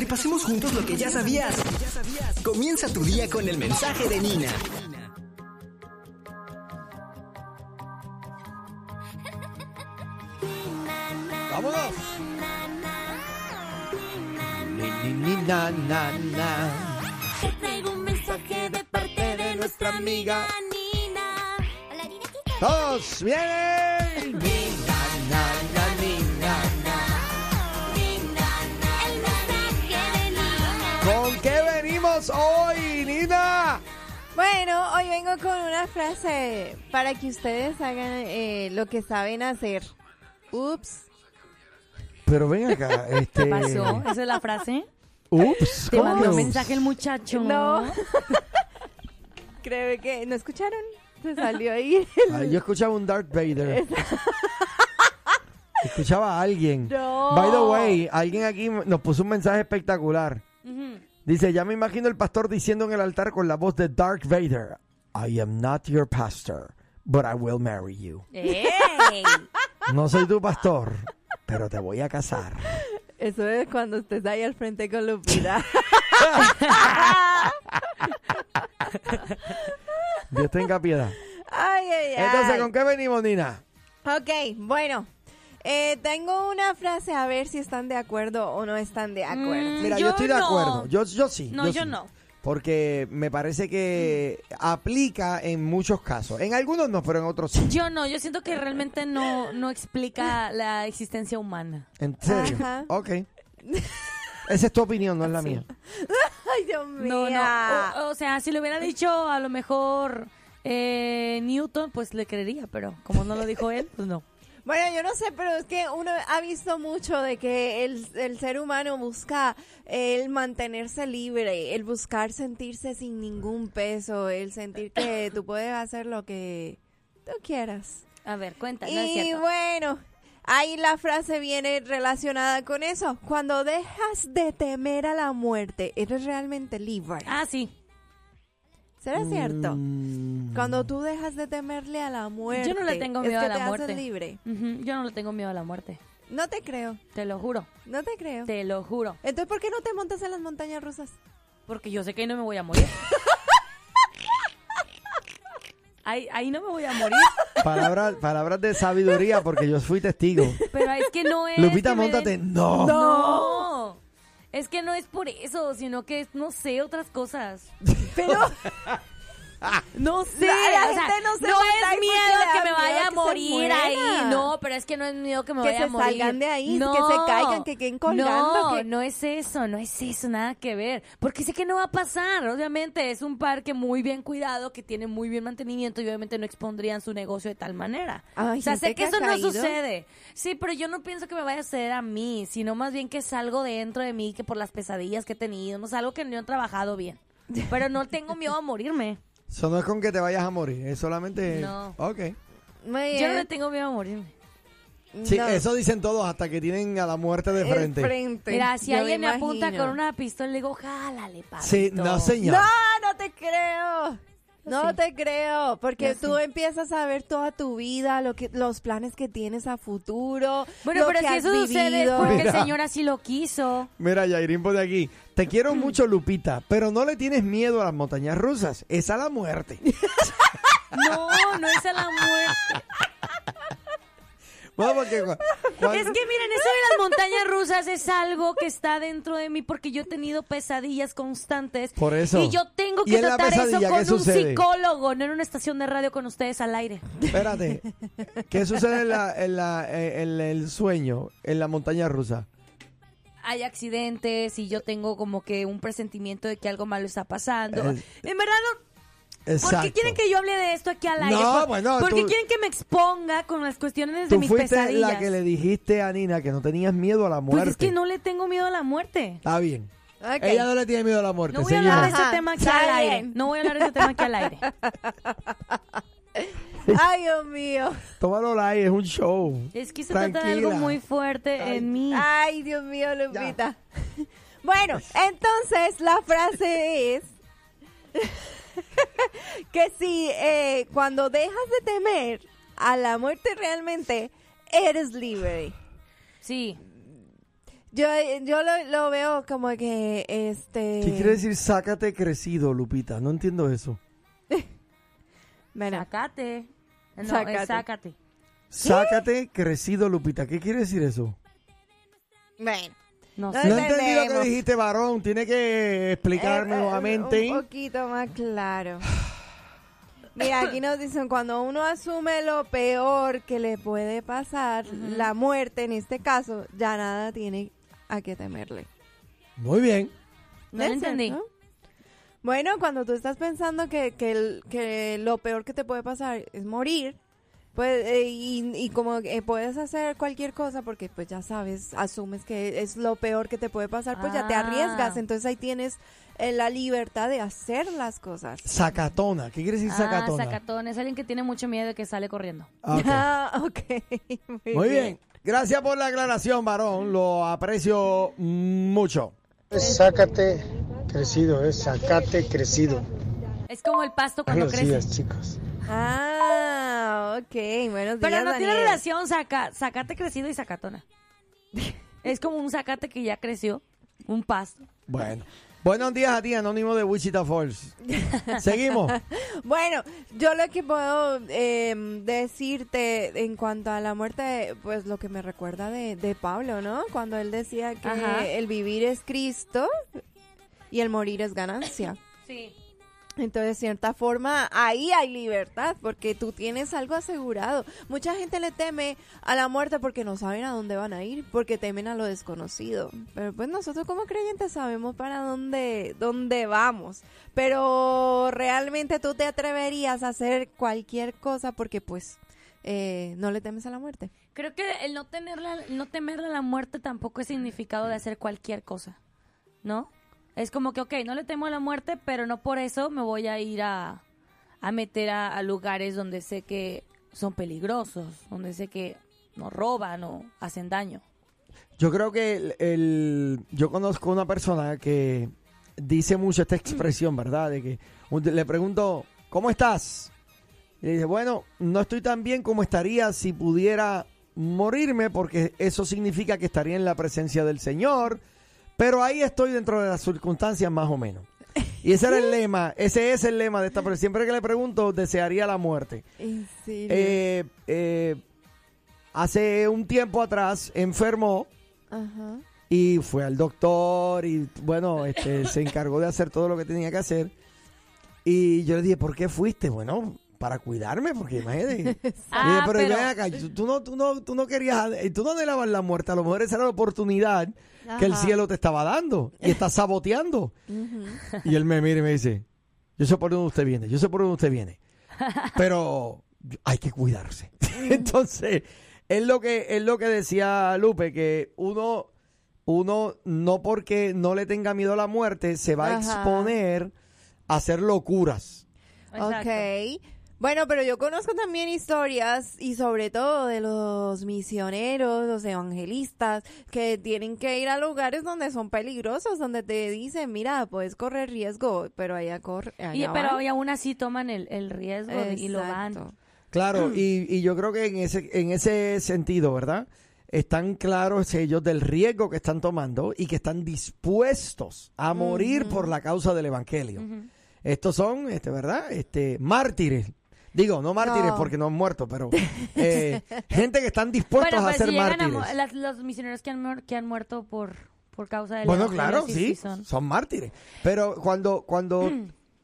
repasemos juntos lo que ya sabías. Comienza tu día con el mensaje de Nina. ¡Vámonos! Ni, ni, ni, na, na. Te traigo un mensaje de parte de nuestra amiga Nina. Nina. ¡Todos vienen! Hoy, Nina? Bueno, hoy vengo con una frase para que ustedes hagan eh, lo que saben hacer. Ups. Pero ven acá, este... ¿Qué pasó? ¿Esa es la frase? Ups, Te ¿cómo mandó un mensaje el muchacho. No. Creo que no escucharon. Se salió ahí. Ay, yo escuchaba un Darth Vader. escuchaba a alguien. No. By the way, alguien aquí nos puso un mensaje espectacular. Dice, ya me imagino el pastor diciendo en el altar con la voz de Darth Vader, I am not your pastor, but I will marry you. ¡Ey! No soy tu pastor, pero te voy a casar. Eso es cuando estés ahí al frente con Lupita. Dios tenga piedad. ay, ay, ay. Entonces, ¿con qué venimos, Nina? Ok, bueno. Eh, tengo una frase a ver si están de acuerdo o no están de acuerdo. Mm, Mira, yo, yo estoy de acuerdo. Yo, yo sí. No, yo sí. no. Porque me parece que aplica en muchos casos. En algunos no, pero en otros sí. Yo no, yo siento que realmente no, no explica la existencia humana. ¿En serio? Ajá. Ok. Esa es tu opinión, no es la mía. Ay, Dios mío. No, no. O, o sea, si le hubiera dicho a lo mejor eh, Newton, pues le creería, pero como no lo dijo él, pues no. Bueno, yo no sé, pero es que uno ha visto mucho de que el, el ser humano busca el mantenerse libre, el buscar sentirse sin ningún peso, el sentir que tú puedes hacer lo que tú quieras. A ver, cuenta, no es Y bueno, ahí la frase viene relacionada con eso. Cuando dejas de temer a la muerte, eres realmente libre. Ah, sí. ¿Será cierto? Mm, Cuando tú dejas de temerle a la muerte, Yo no le tengo es miedo que a la te haces muerte. libre. Ujú, Yo no le tengo miedo a la muerte. No te creo, Te lo juro. no te creo. Te lo juro. Entonces, ¿por qué no te montas en las montañas rusas? Porque yo sé que ahí no me voy a morir. Ahí, ahí no me voy a morir. palabras, palabras de sabiduría, porque yo fui testigo. Pero es que no es. Lupita, que montate. den- No. No. Es que no es por eso, sino que es, no sé, otras cosas. Pero No sé. La- la o sea, gente no se no es miedo que me vaya a que se morir ahí. No, pero es que no es miedo que me Que vaya a se morir. salgan de ahí, que no, se caigan, que queden colgando, No, que- no es eso, no es eso, nada que ver. Porque sé que no va a pasar. Obviamente es un parque muy bien cuidado, que tiene muy bien mantenimiento y obviamente no expondrían su negocio de tal manera. Ay, o sea, sé que que eso no sucede. Sí, pero yo no pienso que me vaya a suceder a mí, sino más bien que es algo dentro de mí que por las pesadillas que he tenido, no es algo que no he trabajado bien. Pero no tengo miedo a morirme. Eso no es con que te vayas a morir, es solamente... No. Ok. Yo no le tengo miedo a morirme. Sí, No. eso dicen todos hasta que tienen a la muerte de frente. frente. Mira, si Yo alguien me apunta con una pistola, le digo, jálale, papito. Sí, no, señor. No, no te creo. No Sí. te creo, porque Yo tú sí. empiezas a ver toda tu vida, lo que, los planes que tienes a futuro. Bueno, lo pero que si has eso sucede es porque Mira. el señor así lo quiso. Mira, Yairín, por de aquí. Te quiero mucho, Lupita, pero no le tienes miedo a las montañas rusas. Es a la muerte. No, no es a la muerte. Porque cuando- Es que miren, eso de las montañas rusas es algo que está dentro de mí porque yo he tenido pesadillas constantes. Por eso. Y yo tengo ¿Y que tratar eso con un psicólogo, no en una estación de radio con ustedes al aire. Espérate. ¿Qué sucede en, la, en, la, eh, en el sueño, en la montaña rusa? Hay accidentes y yo tengo como que un presentimiento de que algo malo está pasando. Es- En verdad no, Exacto. ¿Por qué quieren que yo hable de esto aquí al aire? No, ¿Por, bueno, ¿por qué tú- quieren que me exponga con las cuestiones de Tú mis fuiste pesadillas? la que le dijiste a Nina que no tenías miedo a la pues muerte. es que no le tengo miedo a la muerte. Está bien. Ella no le tiene miedo a la muerte. No voy a hablar de ese tema aquí al aire. No voy a hablar de ese tema aquí al aire. Ay, Dios mío. Tómalo light, es un show. Es que se trata de algo Tranquila. muy fuerte Ay. en mí. Ay, Dios mío, Lupita. Bueno, entonces la frase es que si eh, cuando dejas de temer a la muerte realmente eres libre. Sí. Yo, yo lo, lo veo como que, este... ¿Qué quiere decir sácate crecido, Lupita? No entiendo eso. Sácate. No, Sácate. es sácate. Sácate crecido, Lupita. ¿Qué quiere decir eso? bueno. No No sé. No entendí lo que dijiste, varón. Tiene que explicarme Eh, eh, nuevamente. Un poquito más claro. Mira, aquí nos dicen, cuando uno asume lo peor que le puede pasar, la muerte en este caso, ya nada tiene a qué temerle. Muy bien. No lo ¿Es entendí. Bueno, cuando tú estás pensando que, que, el- que lo peor que te puede pasar es morir, pues, eh, y, y como que puedes hacer cualquier cosa porque pues ya sabes, asumes que es lo peor que te puede pasar, pues ya te Ah. arriesgas, entonces ahí tienes eh, la libertad de hacer las cosas. Sacatona. ¿Qué quiere decir Ah, sacatona? Es alguien que tiene mucho miedo y que sale corriendo. Ah, ok. Ah, ok. Muy, Muy bien. Gracias por la aclaración, varón. Lo aprecio mucho. Sácate crecido, es sacate crecido. Es como el pasto cuando Buenos crece. días, chicos. Ah, ok. Buenos días, Pero no tiene Daniel. relación saca, sacate crecido y sacatona. es como un zacate que ya creció, un pasto. Bueno. Buenos días a ti, Anónimo de Wichita Falls. Seguimos. Bueno, yo lo que puedo eh, decirte en cuanto a la muerte, pues lo que me recuerda de, de Pablo, ¿no? Cuando él decía que Ajá. el vivir es Cristo y el morir es ganancia. Sí. Entonces, de cierta forma, ahí hay libertad, porque tú tienes algo asegurado. Mucha gente le teme a la muerte porque no saben a dónde van a ir, porque temen a lo desconocido. Pero pues nosotros como creyentes sabemos para dónde, dónde vamos. Pero realmente tú te atreverías a hacer cualquier cosa porque pues eh, no le temes a la muerte. Creo que el no tenerla, no temerle a la muerte tampoco es significado de hacer cualquier cosa, ¿no? Es como que, ok, no le temo a la muerte, pero no por eso me voy a ir a, a meter a, lugares donde sé que son peligrosos, donde sé que nos roban o hacen daño. Yo creo que el, yo conozco una persona que dice mucho esta expresión, ¿verdad? De que le pregunto, ¿cómo estás? Y dice, bueno, no estoy tan bien como estaría si pudiera morirme, porque eso significa que estaría en la presencia del Señor, pero ahí estoy dentro de las circunstancias más o menos. Y ese era el lema, ese es el lema de esta persona. Siempre que le pregunto, desearía la muerte. En serio. Eh, eh, hace un tiempo atrás enfermó Ajá. y fue al doctor y bueno, este, se encargó de hacer todo lo que tenía que hacer. Y yo le dije, ¿por qué fuiste? Bueno, para cuidarme, porque imagínate. Ah, pero, pero- ven acá, tú, tú no, tú, no, tú no querías, eh, tú no anhelabas la muerte, a lo mejor esa era la oportunidad que el cielo te estaba dando y estás saboteando. Y él me mira y me dice, yo sé por dónde usted viene, yo sé por dónde usted viene, pero hay que cuidarse. Entonces, es lo que es lo que decía Lupe, que uno, uno no porque no le tenga miedo a la muerte, se va a exponer a hacer locuras. Exacto. Ok. Bueno, pero yo conozco también historias y sobre todo de los misioneros, los evangelistas, que tienen que ir a lugares donde son peligrosos, donde te dicen, mira, puedes correr riesgo, pero allá corre. Y, allá pero van. y aún así toman el, el riesgo de- y lo van. Claro, y, y yo creo que en ese, en ese sentido, ¿verdad? Están claros ellos del riesgo que están tomando y que están dispuestos a morir por la causa del evangelio. Estos son, este, ¿verdad? Este, mártires. Digo, no mártires No. porque no han muerto, pero eh, gente que están dispuestos Bueno, a pues ser si a mártires. las- los misioneros que han, que han muerto por, por causa del Bueno, claro, sí, son. son. mártires. Pero cuando, cuando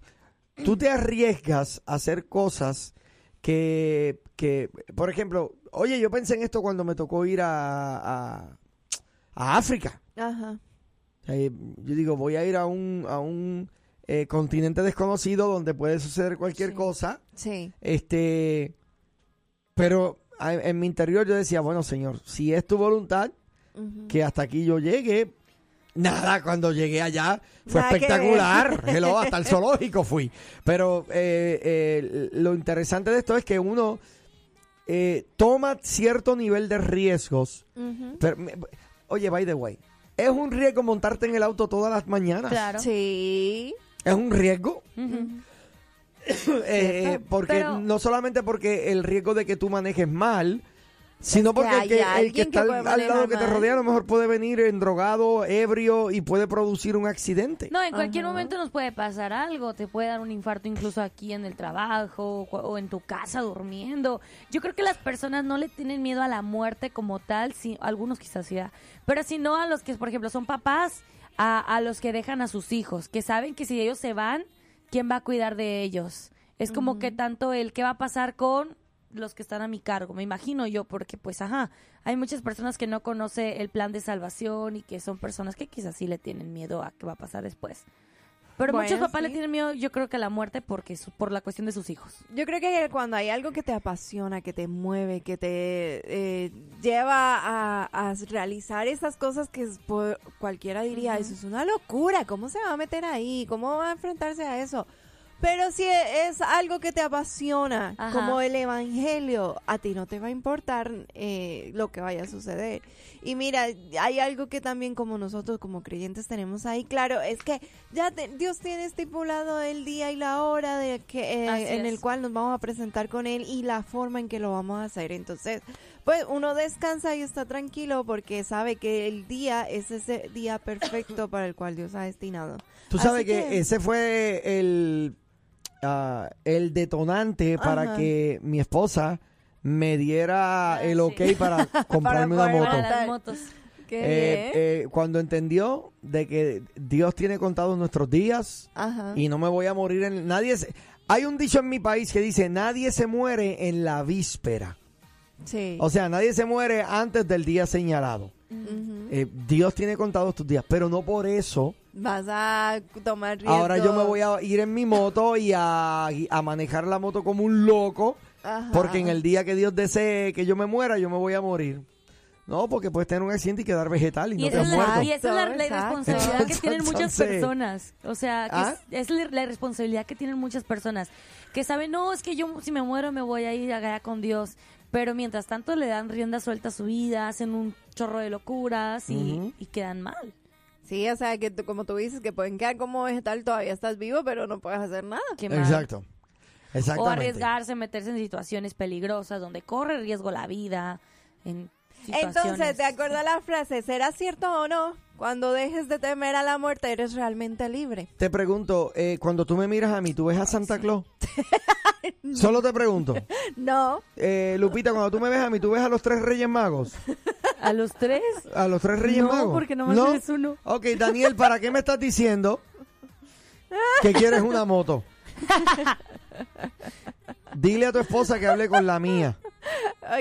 tú te arriesgas a hacer cosas que, que, por ejemplo, oye, yo pensé en esto cuando me tocó ir a, a, a África. Ajá. Eh, yo digo, voy a ir a un, a un eh, continente desconocido donde puede suceder cualquier Sí. cosa. Sí. Este, pero a- en mi interior yo decía, bueno, Señor, si es tu voluntad, que hasta aquí yo llegue. Nada, cuando llegué allá fue Nada espectacular. Hello, hasta el zoológico fui. Pero eh, eh, lo interesante de esto es que uno eh, toma cierto nivel de riesgos. Ujú. Pero, me- oye, by the way, es un riesgo montarte en el auto todas las mañanas. Claro. Sí. Es un riesgo. Ujú. Eh, porque Pero- no solamente porque el riesgo de que tú manejes mal, Sino que porque el que, el que alguien está que al, lado que te rodea a lo mejor puede venir en drogado, ebrio y puede producir un accidente. No, en cualquier Ajá. momento nos puede pasar algo, te puede dar un infarto incluso aquí en el trabajo o, o en tu casa durmiendo. Yo creo que las personas no le tienen miedo a la muerte como tal, si, algunos quizás sí, pero si no a los que, por ejemplo, son papás, a, a los que dejan a sus hijos, que saben que si ellos se van, ¿quién va a cuidar de ellos? Es como que tanto el qué va a pasar con los que están a mi cargo, me imagino yo, porque pues ajá, hay muchas personas que no conocen el plan de salvación y que son personas que quizás sí le tienen miedo a qué va a pasar después. Pero Bueno, muchos papás le sí. tienen miedo, yo creo que a la muerte porque su- por la cuestión de sus hijos. Yo creo que cuando hay algo que te apasiona, que te mueve, que te eh, lleva a, a realizar esas cosas que es por- cualquiera diría, eso es una locura, ¿cómo se va a meter ahí? ¿Cómo va a enfrentarse a eso? Pero si es algo que te apasiona, Ajá. como el evangelio, a ti no te va a importar eh, lo que vaya a suceder. Y mira, hay algo que también como nosotros como creyentes tenemos ahí, claro, es que ya te- Dios tiene estipulado el día y la hora de que eh, en el cual nos vamos a presentar con él y la forma en que lo vamos a hacer. Entonces, pues uno descansa y está tranquilo porque sabe que el día es ese día perfecto para el cual Dios ha destinado. Tú sabes que, ese fue el, ah, el detonante para que mi esposa me diera Ah, el ok sí. para comprarme una moto. Eh, eh, cuando entendió de que Dios tiene contados nuestros días Ajá. y no me voy a morir en nadie se- hay un dicho en mi país que dice nadie se muere en la víspera Sí. o sea nadie se muere antes del día señalado. Eh, Dios tiene contados tus días pero no por eso Vas a tomar riesgos. ahora yo me voy a ir en mi moto y a, a manejar la moto como un loco Ajá. porque en el día que Dios desee que yo me muera yo me voy a morir no porque puedes tener un accidente y quedar vegetal y, Y, no te has es la, muerto y esa es la, la Exacto. irresponsabilidad que tienen muchas personas. O sea, que ¿Ah? es, es la, irresponsabilidad que tienen muchas personas. Que saben, no, es que yo si me muero me voy a ir allá con Dios. Pero mientras tanto le dan rienda suelta a su vida, hacen un chorro de locuras y quedan mal. Sí, o sea, que tú- como tú dices, que pueden quedar como vegetal, todavía estás vivo, pero no puedes hacer nada. Qué mal. exacto O exactamente arriesgarse, meterse en situaciones peligrosas donde corre riesgo la vida. En Entonces, ¿te acuerdas la frase? ¿Será cierto o no? Cuando dejes de temer a la muerte, eres realmente libre. Te pregunto, eh, cuando tú me miras a mí, ¿tú ves a Santa Claus? Solo te pregunto. No. Eh, Lupita, cuando tú me ves a mí, ¿tú ves a los tres Reyes Magos? ¿A los tres? ¿A los tres Reyes No, Magos? porque nomás eres uno. Ok, Daniel, ¿para qué me estás diciendo que quieres una moto? Dile a tu esposa que hable con la mía.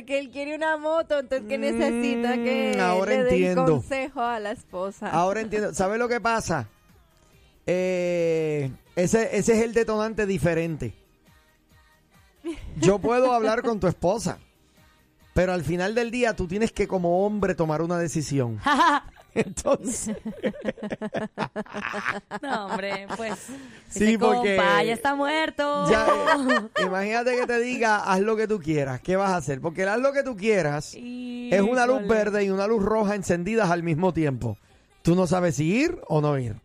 Que él quiere una moto, entonces que necesita que Mm, ahora le dé entiendo. consejo a la esposa. Ahora entiendo. ¿Sabes lo que pasa? Eh, ese, ese es el detonante diferente. Yo puedo hablar con tu esposa, pero al final del día tú tienes que como hombre tomar una decisión. Entonces, No, hombre, pues. Sí, porque- compa ya está muerto. ya, eh, imagínate que te diga, haz lo que tú quieras. ¿Qué vas a hacer? Porque el haz lo que tú quieras es una luz verde y una luz roja encendidas al mismo tiempo. Tú no sabes si ir o no ir.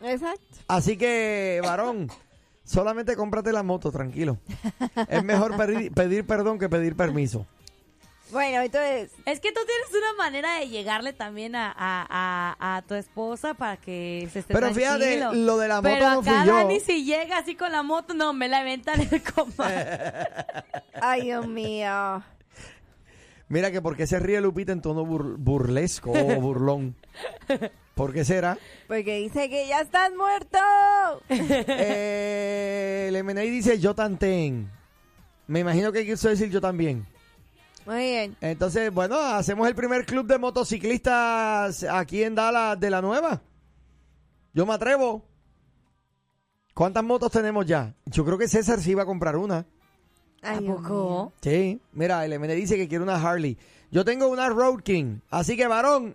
Exacto. Así que, varón, solamente cómprate la moto, tranquilo. Es mejor pedir, pedir perdón que pedir permiso. Bueno, entonces, Es que tú tienes una manera de llegarle también a, a, a, a tu esposa para que se esté Pero fíjate, lo de la moto Pero no fui acá yo. Dani si llega así con la moto, no, me la inventan el compa. ay Dios mío. Mira que por qué se ríe Lupita en tono bur- burlesco o burlón. ¿Por qué será? Porque dice que ya estás muerto. Eh, el MNI dice yo tanten. Me imagino que quiso decir yo también. Muy bien. Entonces, bueno, hacemos el primer club de motociclistas aquí en Dallas de la nueva. Yo me atrevo. ¿Cuántas motos tenemos ya? Yo creo que César sí iba a comprar una. ¿A poco? Sí, mira, el MN dice que quiere una Harley. Yo tengo una Road King. Así que, varón,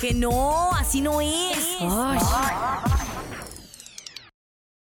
Que no, así no es. Ay.